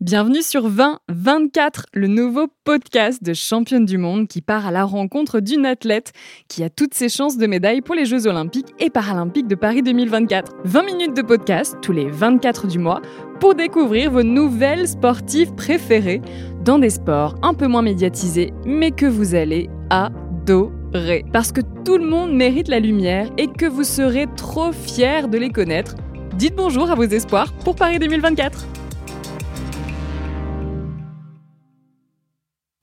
Bienvenue sur 2024, le nouveau podcast de championne du monde qui part à la rencontre d'une athlète qui a toutes ses chances de médaille pour les Jeux olympiques et paralympiques de Paris 2024. 20 minutes de podcast tous les 24 du mois pour découvrir vos nouvelles sportives préférées dans des sports un peu moins médiatisés mais que vous allez adorer. Parce que tout le monde mérite la lumière et que vous serez trop fiers de les connaître. Dites bonjour à vos espoirs pour Paris 2024.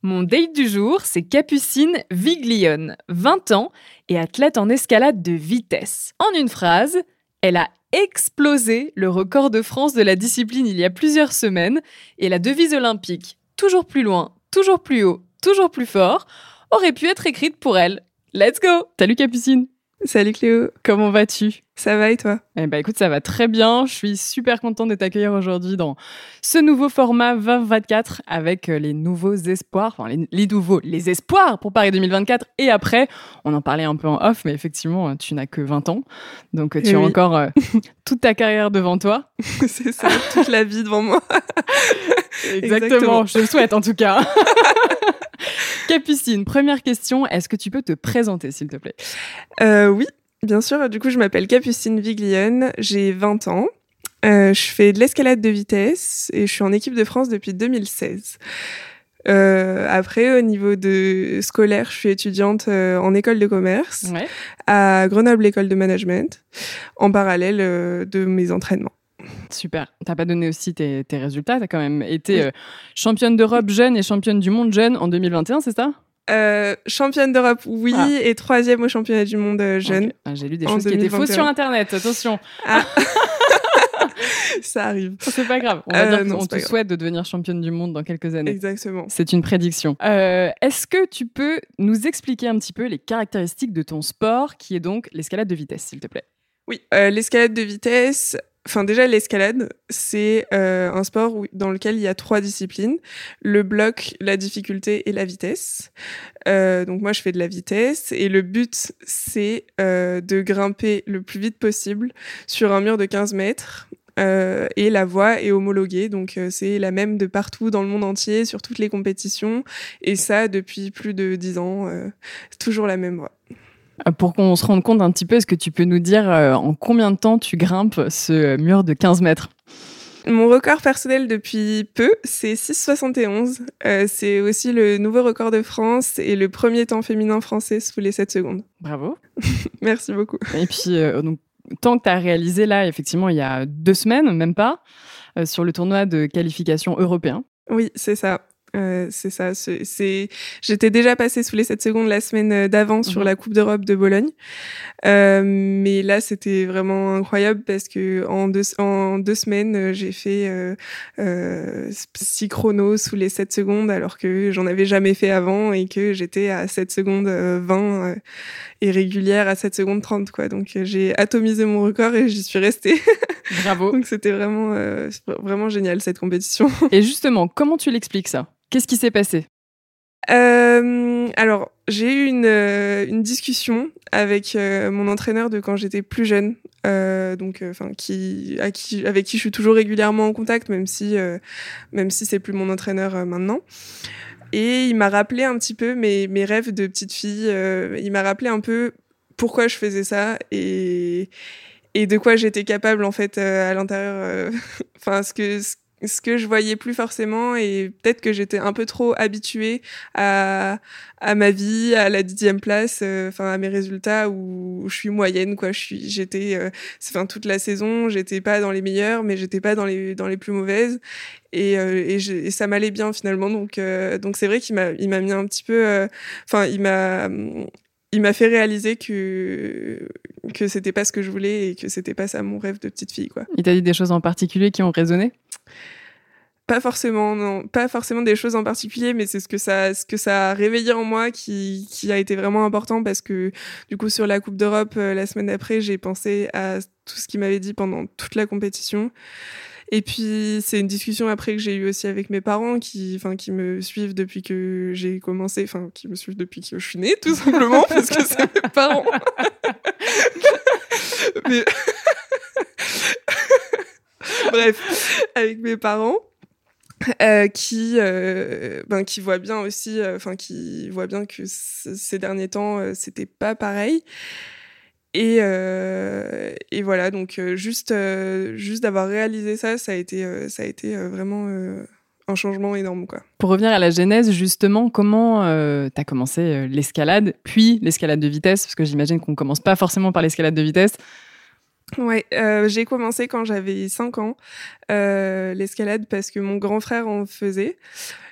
Mon date du jour, c'est Capucine Viglione, 20 ans et athlète en escalade de vitesse. En une phrase, elle a explosé le record de France de la discipline il y a plusieurs semaines et la devise olympique toujours plus loin, toujours plus haut, toujours plus fort aurait pu être écrite pour elle. Let's go Salut Capucine Salut Cléo, comment vas-tu? Ça va et toi? Eh ben écoute, ça va très bien. Je suis super contente de t'accueillir aujourd'hui dans ce nouveau format 2024 avec euh, les nouveaux espoirs, enfin les, nouveaux, les espoirs pour Paris 2024 et après. On en parlait un peu en off, mais effectivement, tu n'as que 20 ans, donc euh, tu as encore euh, toute ta carrière devant toi. C'est ça, toute la vie devant moi. Exactement. je le souhaite en tout cas. Capucine, première question, est-ce que tu peux te présenter s'il te plaît? Euh, Oui, bien sûr. Du coup, je m'appelle Capucine Viglione, j'ai 20 ans. Euh, je fais de l'escalade de vitesse et je suis en équipe de France depuis 2016. Euh, après, au niveau de scolaire, je suis étudiante euh, en école de commerce à Grenoble École de Management, en parallèle euh, de mes entraînements. Super. T'as pas donné aussi tes, tes résultats. T'as quand même été euh, championne d'Europe jeune et championne du monde jeune en 2021, c'est ça? Euh, championne d'Europe, oui, ah. et troisième au championnat du monde euh, jeune. Ah, j'ai lu des choses qui étaient fausses sur Internet, attention. Ah. Ça arrive. C'est pas grave. On va dire qu'on te souhaite de devenir championne du monde dans quelques années. Exactement. C'est une prédiction. Est-ce que tu peux nous expliquer un petit peu les caractéristiques de ton sport, qui est donc l'escalade de vitesse, s'il te plaît? Oui, l'escalade de vitesse, Enfin, déjà, l'escalade, c'est euh, un sport dans lequel il y a trois disciplines le bloc, la difficulté et la vitesse. Euh, donc, moi, je fais de la vitesse et le but, c'est euh, de grimper le plus vite possible sur un mur de 15 mètres. et la voie est homologuée, donc c'est la même de partout dans le monde entier, sur toutes les compétitions, et ça depuis plus de 10 ans, toujours la même voie. Euh, pour qu'on se rende compte un petit peu, est-ce que tu peux nous dire euh, en combien de temps tu grimpes ce mur de 15 mètres? Mon record personnel depuis peu, c'est 6,71. Euh, c'est aussi le nouveau record de France et le premier temps féminin français sous les 7 secondes. Bravo. Merci beaucoup. Et puis, donc, tant que tu as réalisé là, effectivement, il y a deux semaines, même pas, sur le tournoi de qualification européen. Oui, c'est ça. Euh, c'est ça. C'est, j'étais déjà passée sous les 7 secondes la semaine euh, d'avant sur mhm. la Coupe d'Europe de Bologne, euh, mais là c'était vraiment incroyable parce que en deux en deux semaines euh, j'ai fait euh, 6 chronos sous les 7 secondes alors que j'en avais jamais fait avant et que j'étais à 7 secondes 20 et régulière à 7 secondes 30 quoi. Donc j'ai atomisé mon record et j'y suis restée. Bravo. Donc c'était vraiment vraiment génial cette compétition. Et justement, comment tu l'expliques ça? Qu'est-ce qui s'est passé? Euh, alors, j'ai eu une, euh, discussion avec euh, mon entraîneur de quand j'étais plus jeune, donc, enfin, qui, avec qui je suis toujours régulièrement en contact, même si, même si c'est plus mon entraîneur maintenant. Et il m'a rappelé un petit peu mes, mes rêves de petite fille. il m'a rappelé un peu pourquoi je faisais ça et, et de quoi j'étais capable en fait à l'intérieur. Enfin, ce que que je voyais plus forcément et peut-être que j'étais un peu trop habituée à, à ma vie, à la dixième place, euh, enfin à mes résultats où, je suis moyenne quoi. Je suis, j'étais, euh, enfin toute la saison, j'étais pas dans les meilleures, mais j'étais pas dans les dans les plus mauvaises et, euh, et ça m'allait bien finalement. Donc donc c'est vrai qu'il m'a il m'a mis un petit peu, enfin il m'a il m'a fait réaliser que que c'était pas ce que je voulais et que c'était pas ça mon rêve de petite fille quoi. Il t'a dit des choses en particulier qui ont résonné? Pas forcément non pas forcément des choses en particulier mais c'est ce que ça ce que ça a réveillé en moi qui qui a été vraiment important parce que du coup sur la coupe d'Europe euh, la semaine d'après j'ai pensé à tout ce qu'il m'avait dit pendant toute la compétition. Et puis c'est une discussion après que j'ai eu aussi avec mes parents qui enfin qui me suivent depuis que j'ai commencé enfin qui me suivent depuis que je suis née tout simplement parce que c'est mes parents. Mais bref avec mes parents Euh, qui euh, ben, qui voit bien aussi enfin qui voit bien que ces derniers temps c'était pas pareil et, et voilà donc juste juste d'avoir réalisé ça ça a été ça a été vraiment un changement énorme. Quoi. Pour revenir à la genèse, justement, comment euh, tu as commencé euh, l'escalade, puis l'escalade de vitesse, parce que j'imagine qu'on commence pas forcément par l'escalade de vitesse. Ouais, euh, j'ai commencé quand j'avais 5 ans, l'escalade, parce que mon grand frère en faisait.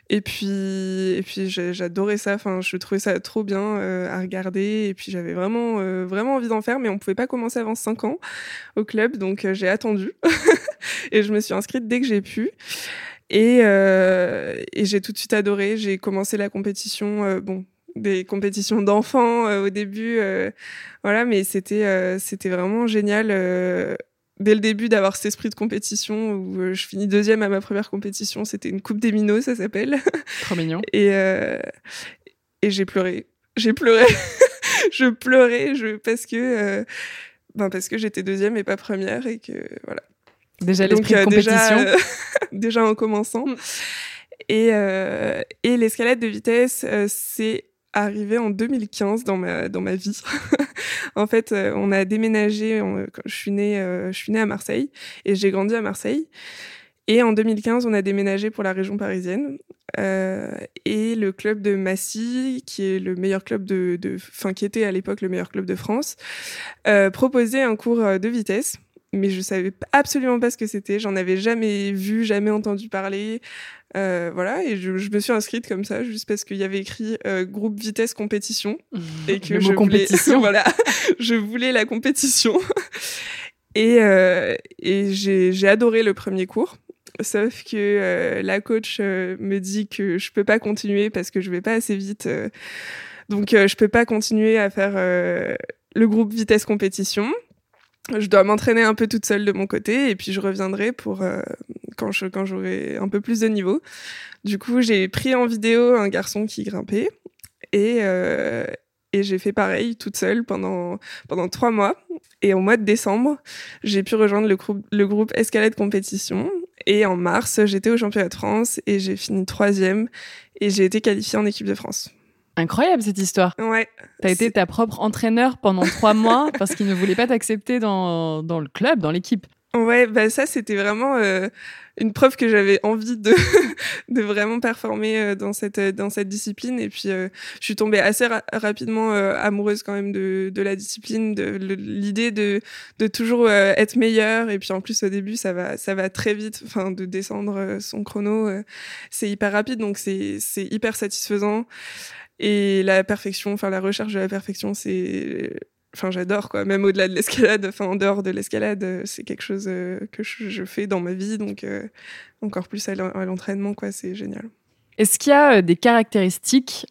Et puis, et puis j'adorais ça. Enfin, je trouvais ça trop bien à regarder. Et puis, j'avais vraiment, vraiment envie d'en faire, mais on pouvait pas commencer avant 5 ans au club. Donc, j'ai attendu. et je me suis inscrite dès que j'ai pu. Et, euh, et j'ai tout de suite adoré. J'ai commencé la compétition, euh, bon, des compétitions d'enfants euh, au début, euh, voilà, mais c'était euh, c'était vraiment génial dès le début d'avoir cet esprit de compétition où je finis deuxième à ma première compétition. C'était une coupe des minots, ça s'appelle. Trop mignon. et et j'ai pleuré. J'ai pleuré. je pleurais je parce que ben parce que j'étais deuxième et pas première et que voilà. Déjà l'esprit de compétition. Déjà, déjà, en commençant. Mm. Et, euh, et l'escalade de vitesse, euh, c'est arrivé en 2015 dans ma dans ma vie. en fait, on a déménagé. je suis née, je suis née à Marseille et j'ai grandi à Marseille. Et en 2015, on a déménagé pour la région parisienne. Euh, et le club de Massy, qui est le meilleur club de, de qui était à l'époque le meilleur club de France, euh, proposait un cours de vitesse mais je savais absolument pas ce que c'était. J'en avais jamais vu, jamais entendu parler. Euh, voilà, et je, me suis inscrite comme ça, juste parce qu'il y avait écrit euh, groupe vitesse compétition. Mmh. Et que je voulais, voilà, je voulais la compétition. et euh, et j'ai adoré le premier cours. Sauf que la coach me dit que je peux pas continuer parce que je vais pas assez vite. donc je peux pas continuer à faire le groupe vitesse compétition je dois m'entraîner un peu toute seule de mon côté et puis je reviendrai pour quand je quand j'aurai un peu plus de niveau. Du coup, j'ai pris en vidéo un garçon qui grimpait et euh, et j'ai fait pareil toute seule pendant pendant trois mois. Et au mois de décembre, j'ai pu rejoindre le groupe le groupe Escalade Compétition. Et en mars, j'étais au championnat de France et j'ai fini troisième et j'ai été qualifiée en équipe de France. Incroyable cette histoire. Ouais. T'as été ta propre entraîneur pendant trois mois parce qu'il ne voulait pas t'accepter dans, dans le club, dans l'équipe. Ouais, bah ça c'était vraiment euh, une preuve que j'avais envie de de vraiment performer euh, dans cette dans cette discipline. Et puis euh, je suis tombée assez rapidement amoureuse quand même de de la discipline, de l'idée de de toujours être meilleure. Et puis en plus au début ça va ça va très vite, enfin de descendre son chrono, c'est hyper rapide. Donc c'est c'est hyper satisfaisant. Et la perfection, enfin la recherche de la perfection, c'est, enfin j'adore quoi. Même au-delà de l'escalade, enfin en dehors de l'escalade, euh, c'est quelque chose euh, que je, fais dans ma vie, donc euh, encore plus à l'entraînement quoi, c'est génial. Est-ce qu'il y a des caractéristiques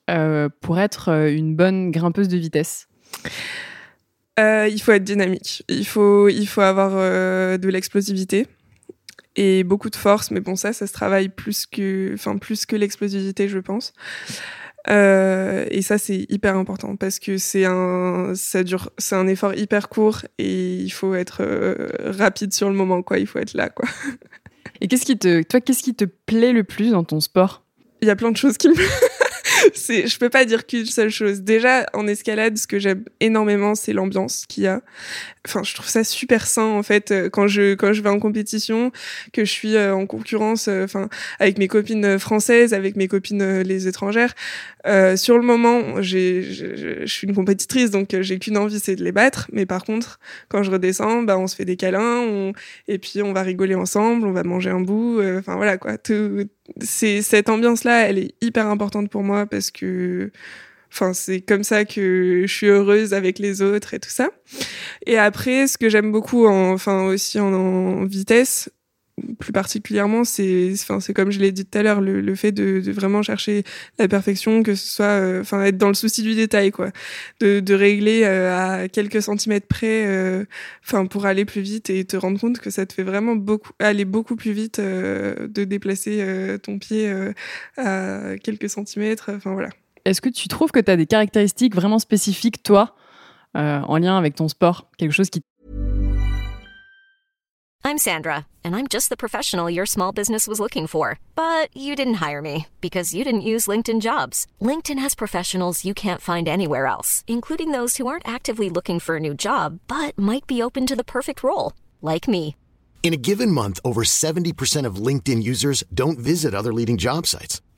pour être une bonne grimpeuse de vitesse? Il faut être dynamique. Il faut, il faut avoir de l'explosivité et beaucoup de force. Mais bon, ça, ça se travaille plus que, enfin plus que l'explosivité, je pense. Euh, et ça, c'est hyper important parce que c'est un, ça dure, c'est un effort hyper court et il faut être euh, rapide sur le moment, quoi. Il faut être là, quoi. Et qu'est-ce qui te, toi, qu'est-ce qui te plaît le plus dans ton sport? Il y a plein de choses qui me c'est, je peux pas dire qu'une seule chose. Déjà, en escalade, ce que j'aime énormément, c'est l'ambiance qu'il y a. Enfin, je trouve ça super sain, en fait, euh, quand je, quand je vais en compétition, que je suis euh, en concurrence, euh, enfin, avec mes copines françaises, avec mes copines les étrangères. Euh, sur le moment, j'ai, je suis une compétitrice, donc j'ai qu'une envie, c'est de les battre. Mais par contre, quand je redescends, bah, on se fait des câlins, on... et puis on va rigoler ensemble, on va manger un bout. Enfin, voilà, quoi. Tout, c'est cette ambiance-là, elle est hyper importante pour moi parce que, enfin, c'est comme ça que je suis heureuse avec les autres et tout ça. Et après, ce que j'aime beaucoup, enfin aussi en vitesse, plus particulièrement, c'est, enfin, c'est comme je l'ai dit tout à l'heure, le, le fait de, de, vraiment chercher la perfection, que ce soit, euh, enfin, être dans le souci du détail, quoi, de, de régler euh, à quelques centimètres près, euh, enfin, pour aller plus vite et te rendre compte que ça te fait vraiment beaucoup, aller beaucoup plus vite, de déplacer ton pied à quelques centimètres, enfin voilà. Est-ce que tu trouves que tu as des caractéristiques vraiment spécifiques, toi, en lien avec ton sport, quelque chose qui I'm Sandra, and I'm just the professional your small business was looking for. But you didn't hire me because you didn't use LinkedIn jobs. LinkedIn has professionals you can't find anywhere else, including those who aren't actively looking for a new job but might be open to the perfect role, like me. In a given month, over 70% of LinkedIn users don't visit other leading job sites.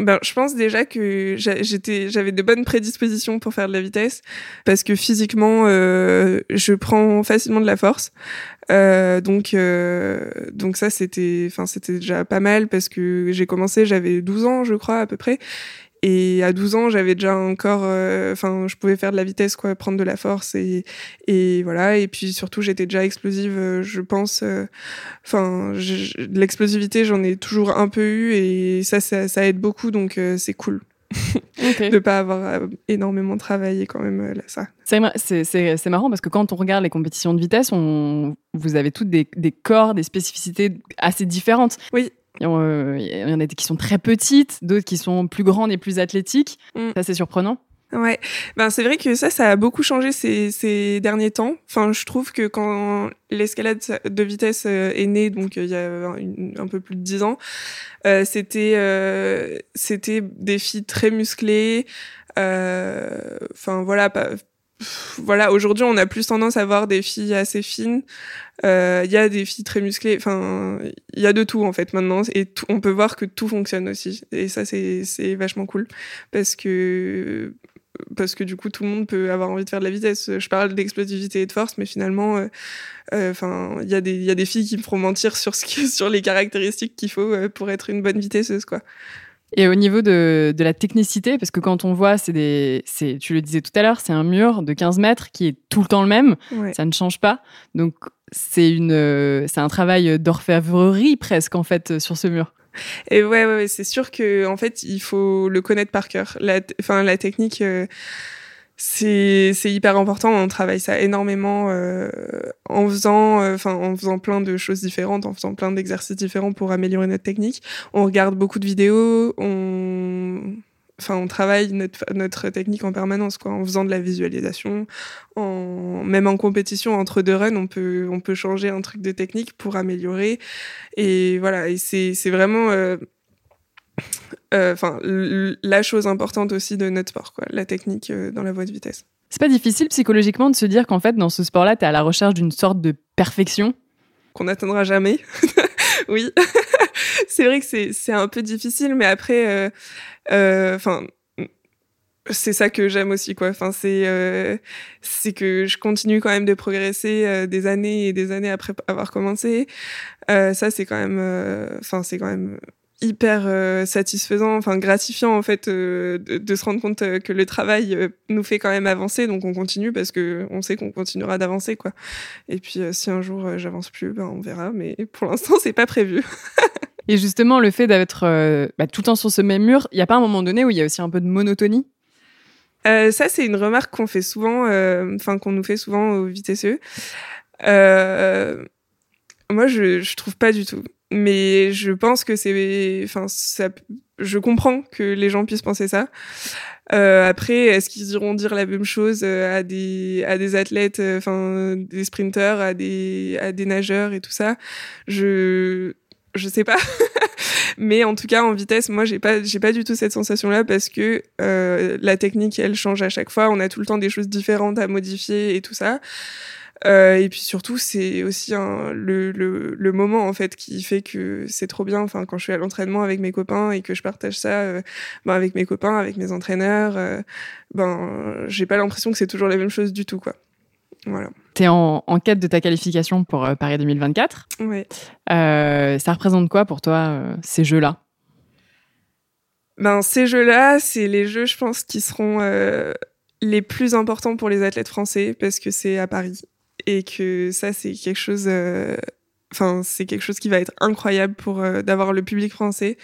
Ben, je pense déjà que j'étais, j'avais de bonnes prédispositions pour faire de la vitesse parce que physiquement, euh, je prends facilement de la force. Euh, donc, euh, donc ça, c'était, enfin, c'était déjà pas mal parce que j'ai commencé, j'avais 12 ans, je crois, à peu près. Et à 12 ans, j'avais déjà un corps, euh, enfin, je pouvais faire de la vitesse, quoi, prendre de la force et, et voilà. Et puis surtout, j'étais déjà explosive, euh, je pense. euh, Enfin, l'explosivité, j'en ai toujours un peu eu et ça, ça, ça aide beaucoup, donc c'est cool de pas avoir énormément travaillé quand même là, ça. C'est mar- C'est c'est- c'est marrant parce que quand on regarde les compétitions de vitesse, on, vous avez toutes des, des corps, des spécificités assez différentes. Oui. Il y en euh, il y en a des qui sont très petites, d'autres qui sont plus grandes et plus athlétiques. Mm. Ça, c'est surprenant. Ouais, ben c'est vrai que ça, ça a beaucoup changé ces, ces derniers temps. Enfin, je trouve que quand l'escalade de vitesse euh, est née, donc euh, il y a un peu plus de dix ans, euh, c'était euh, c'était des filles très musclées. euh, Enfin voilà, pas, voilà. Aujourd'hui, on a plus tendance à voir des filles assez fines. Euh, Il y a des filles très musclées. Enfin, il y a de tout en fait maintenant, et tout- on peut voir que tout fonctionne aussi. Et ça, c'est vachement cool parce que parce que du coup tout le monde peut avoir envie de faire de la vitesse. Je parle d'explosivité et de force, mais finalement, euh, euh, enfin, il y a des y a des filles qui me feront mentir sur ce qui, sur les caractéristiques qu'il faut euh, pour être une bonne vitesseuse, quoi. Et au niveau de, de la technicité, parce que quand on voit, c'est des, c'est, tu le disais tout à l'heure, c'est un mur de 15 mètres qui est tout le temps le même, Ouais. ça ne change pas. Donc, c'est une, euh, c'est un travail d'orfèvrerie presque, en fait, euh, sur ce mur. Et ouais, ouais, ouais, c'est sûr que en fait, il faut le connaître par cœur. La, enfin, la technique, euh, c'est hyper important. On travaille ça énormément euh, en faisant, euh, enfin, en faisant plein de choses différentes, en faisant plein d'exercices différents pour améliorer notre technique. On regarde beaucoup de vidéos. On Enfin, on travaille notre, notre technique en permanence, quoi, en faisant de la visualisation, en, même en compétition entre deux runs, on peut, on peut changer un truc de technique pour améliorer. Et voilà, et c'est, vraiment, euh, enfin, l- la chose importante aussi de notre sport, quoi, la technique euh, dans la voie de vitesse. C'est pas difficile psychologiquement de se dire qu'en fait, dans ce sport-là, tu es à la recherche d'une sorte de perfection? Qu'on n'atteindra jamais. oui. c'est vrai que c'est, un peu difficile, mais après, euh, euh, enfin, c'est ça que j'aime aussi, quoi. Enfin, c'est, euh, c'est que je continue quand même de progresser euh, des années et des années après avoir commencé. Euh, ça, c'est quand même, euh, enfin, c'est quand même hyper euh, satisfaisant, enfin gratifiant en fait euh, de, de se rendre compte euh, que le travail euh, nous fait quand même avancer, donc on continue parce que on sait qu'on continuera d'avancer quoi. Et puis euh, si un jour euh, j'avance plus, ben on verra, mais pour l'instant c'est pas prévu. Et justement, le fait d'être euh, bah, tout le temps sur ce même mur, il n'y a pas un moment donné où il y a aussi un peu de monotonie? Euh, ça, c'est une remarque qu'on fait souvent, euh, enfin qu'on nous fait souvent au. Euh, moi, je, je trouve pas du tout. Mais je pense que c'est, enfin, ça, je comprends que les gens puissent penser ça. Euh, après, est-ce qu'ils iront dire la même chose euh, à des à des athlètes, euh, enfin des sprinteurs, à des à des nageurs et tout ça? Je je sais pas. Mais en tout cas, en vitesse, moi, j'ai pas, j'ai pas du tout cette sensation-là parce que euh, la technique, elle change à chaque fois. On a tout le temps des choses différentes à modifier et tout ça. Euh, et puis surtout, c'est aussi un, le, le, le moment en fait qui fait que c'est trop bien. Enfin, quand je suis à l'entraînement avec mes copains et que je partage ça euh, ben, avec mes copains, avec mes entraîneurs, euh, ben j'ai pas l'impression que c'est toujours la même chose du tout, quoi. Voilà. Tu es en, en quête de ta qualification pour euh, Paris 2024. Ouais. Euh, ça représente quoi pour toi, ces jeux-là? Ben ces jeux-là, c'est les jeux, je pense, qui seront euh, les plus importants pour les athlètes français parce que c'est à Paris et que ça, c'est quelque chose. euh, Enfin, c'est quelque chose qui va être incroyable pour euh, d'avoir le public français.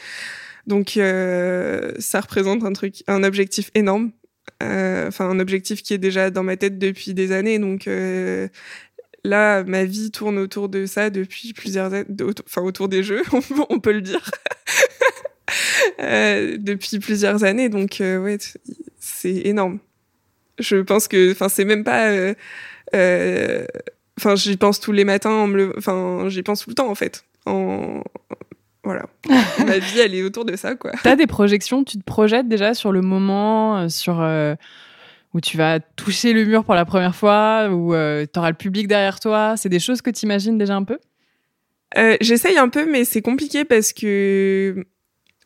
Donc, euh, ça représente un truc, un objectif énorme. Enfin, un objectif qui est déjà dans ma tête depuis des années. Donc, là, ma vie tourne autour de ça depuis plusieurs années, enfin autour des jeux, on peut le dire, depuis plusieurs années. Donc euh, ouais, c'est énorme. Je pense que, enfin, c'est même pas, euh, enfin, j'y pense tous les matins, enfin, j'y pense tout le temps en fait. En, voilà. Ma vie, elle est autour de ça, quoi. T'as des projections Tu te projettes déjà sur le moment, sur où tu vas toucher le mur pour la première fois, où euh, tu auras le public derrière toi? C'est des choses que tu imagines déjà un peu? Euh, J'essaye un peu, mais c'est compliqué parce que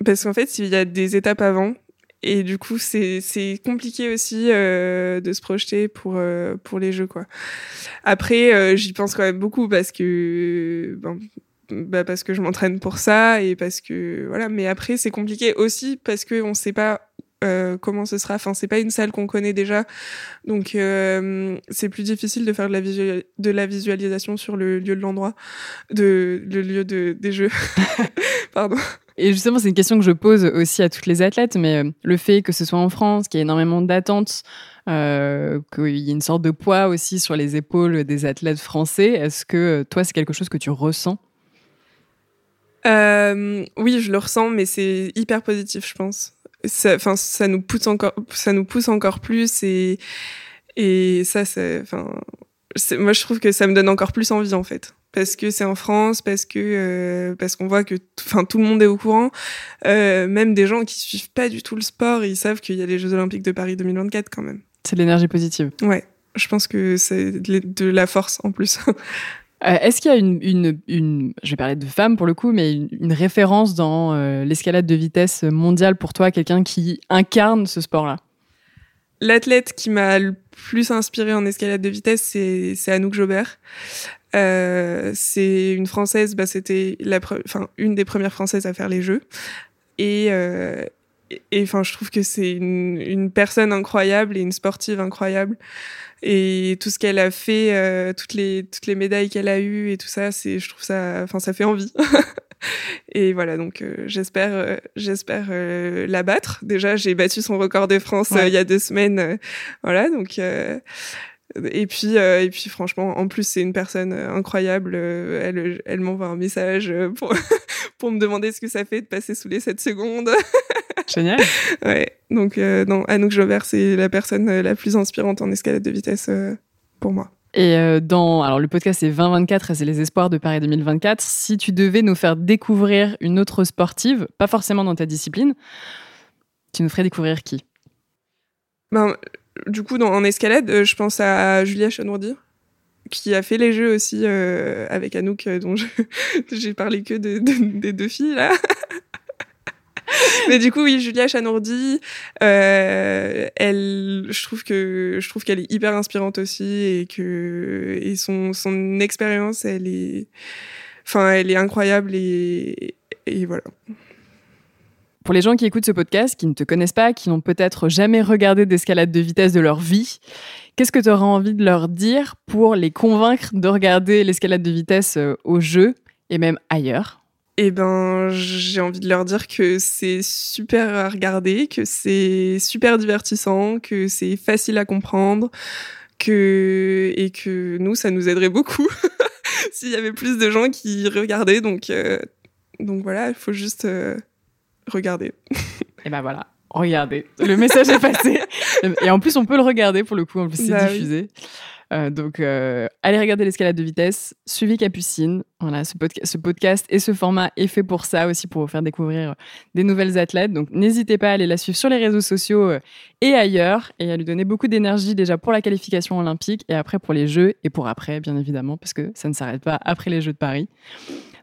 parce qu'en fait, il y a des étapes avant. Et du coup, c'est compliqué aussi euh, de se projeter pour, euh, pour les jeux. quoi. Après, euh, j'y pense quand même beaucoup parce que ben, bah parce que je m'entraîne pour ça et parce que voilà mais après c'est compliqué aussi parce que on sait pas euh, comment ce sera. Enfin, c'est pas une salle qu'on connaît déjà, donc euh, c'est plus difficile de faire de la, de la visualisation sur le lieu de l'endroit, de le lieu de, des jeux. Pardon. Et justement, c'est une question que je pose aussi à toutes les athlètes, mais euh, le fait que ce soit en France, qu'il y ait énormément d'attentes, euh, qu'il y ait une sorte de poids aussi sur les épaules des athlètes français, est-ce que toi, c'est quelque chose que tu ressens? Euh, Oui, je le ressens, mais c'est hyper positif, je pense. Enfin ça, nous pousse encore ça nous pousse encore plus et et ça c'est moi je trouve que ça me donne encore plus envie en fait parce que c'est en France parce que euh, parce qu'on voit que enfin tout le monde est au courant. Euh, même des gens qui suivent pas du tout le sport ils savent qu'il y a les Jeux Olympiques de Paris 2024 quand même. C'est de l'énergie positive. Ouais je pense que c'est de la force en plus. Euh, est-ce qu'il y a une, une, une, je vais parler de femme pour le coup, mais une, référence dans euh, l'escalade de vitesse mondiale pour toi, quelqu'un qui incarne ce sport-là? L'athlète qui m'a le plus inspiré en escalade de vitesse, c'est, c'est Anouk Jobert. Euh, c'est une française, bah, c'était la, enfin une des premières françaises à faire les Jeux, et euh, et enfin je trouve que c'est une, une personne incroyable et une sportive incroyable et tout ce qu'elle a fait, euh, toutes les toutes les médailles qu'elle a eues et tout ça, c'est je trouve ça, enfin ça fait envie. et voilà donc euh, j'espère euh, j'espère la battre. Déjà j'ai battu son record de France il y a deux semaines, voilà donc. Et puis, et puis franchement, en plus, c'est une personne incroyable. elle, elle m'envoie un message pour, pour me demander ce que ça fait de passer sous les 7 secondes. Génial. ouais. Donc, euh, non, Anouk Jobert, c'est la personne euh, la plus inspirante en escalade de vitesse euh, pour moi. Et euh, dans, alors le podcast c'est 2024 et c'est les espoirs de Paris 2024. Si tu devais nous faire découvrir une autre sportive, pas forcément dans ta discipline, tu nous ferais découvrir qui? Ben, du coup, dans, en escalade, je pense à Julia Chanourdi qui a fait les jeux aussi avec Anouk, dont j'ai parlé que de, des deux filles là. mais du coup, oui, Julia Chanourdi, euh, elle, je trouve que je trouve qu'elle est hyper inspirante aussi et que et son son expérience, elle est, enfin, elle est incroyable et et voilà. Pour les gens qui écoutent ce podcast, qui ne te connaissent pas, qui n'ont peut-être jamais regardé d'escalade de vitesse de leur vie, qu'est-ce que tu auras envie de leur dire pour les convaincre de regarder l'escalade de vitesse euh, au jeu et même ailleurs? Eh ben, j'ai envie de leur dire que c'est super à regarder, que c'est super divertissant, que c'est facile à comprendre, que et que nous, ça nous aiderait beaucoup s'il y avait plus de gens qui regardaient. Donc, euh, donc voilà, il faut juste euh, regarder. et ben voilà, regardez. Le message est passé. Et en plus, on peut le regarder pour le coup. En plus, c'est bah diffusé. Euh, donc, euh, allez regarder l'escalade de vitesse, suivez Capucine. Voilà, ce, ce, podcast et ce format est fait pour ça aussi, pour vous faire découvrir des nouvelles athlètes. Donc, n'hésitez pas à aller la suivre sur les réseaux sociaux euh, et ailleurs et à lui donner beaucoup d'énergie déjà pour la qualification olympique et après pour les Jeux et pour après, bien évidemment, parce que ça ne s'arrête pas après les Jeux de Paris.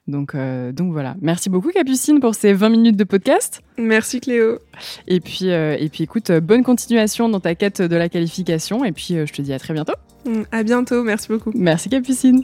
Donc, euh, donc voilà. Merci beaucoup Capucine pour ces 20 minutes de podcast. Merci Cléo. Et puis, euh, et puis écoute, bonne continuation dans ta quête de la qualification. Et puis je te dis à très bientôt. À bientôt, merci beaucoup. Merci Capucine.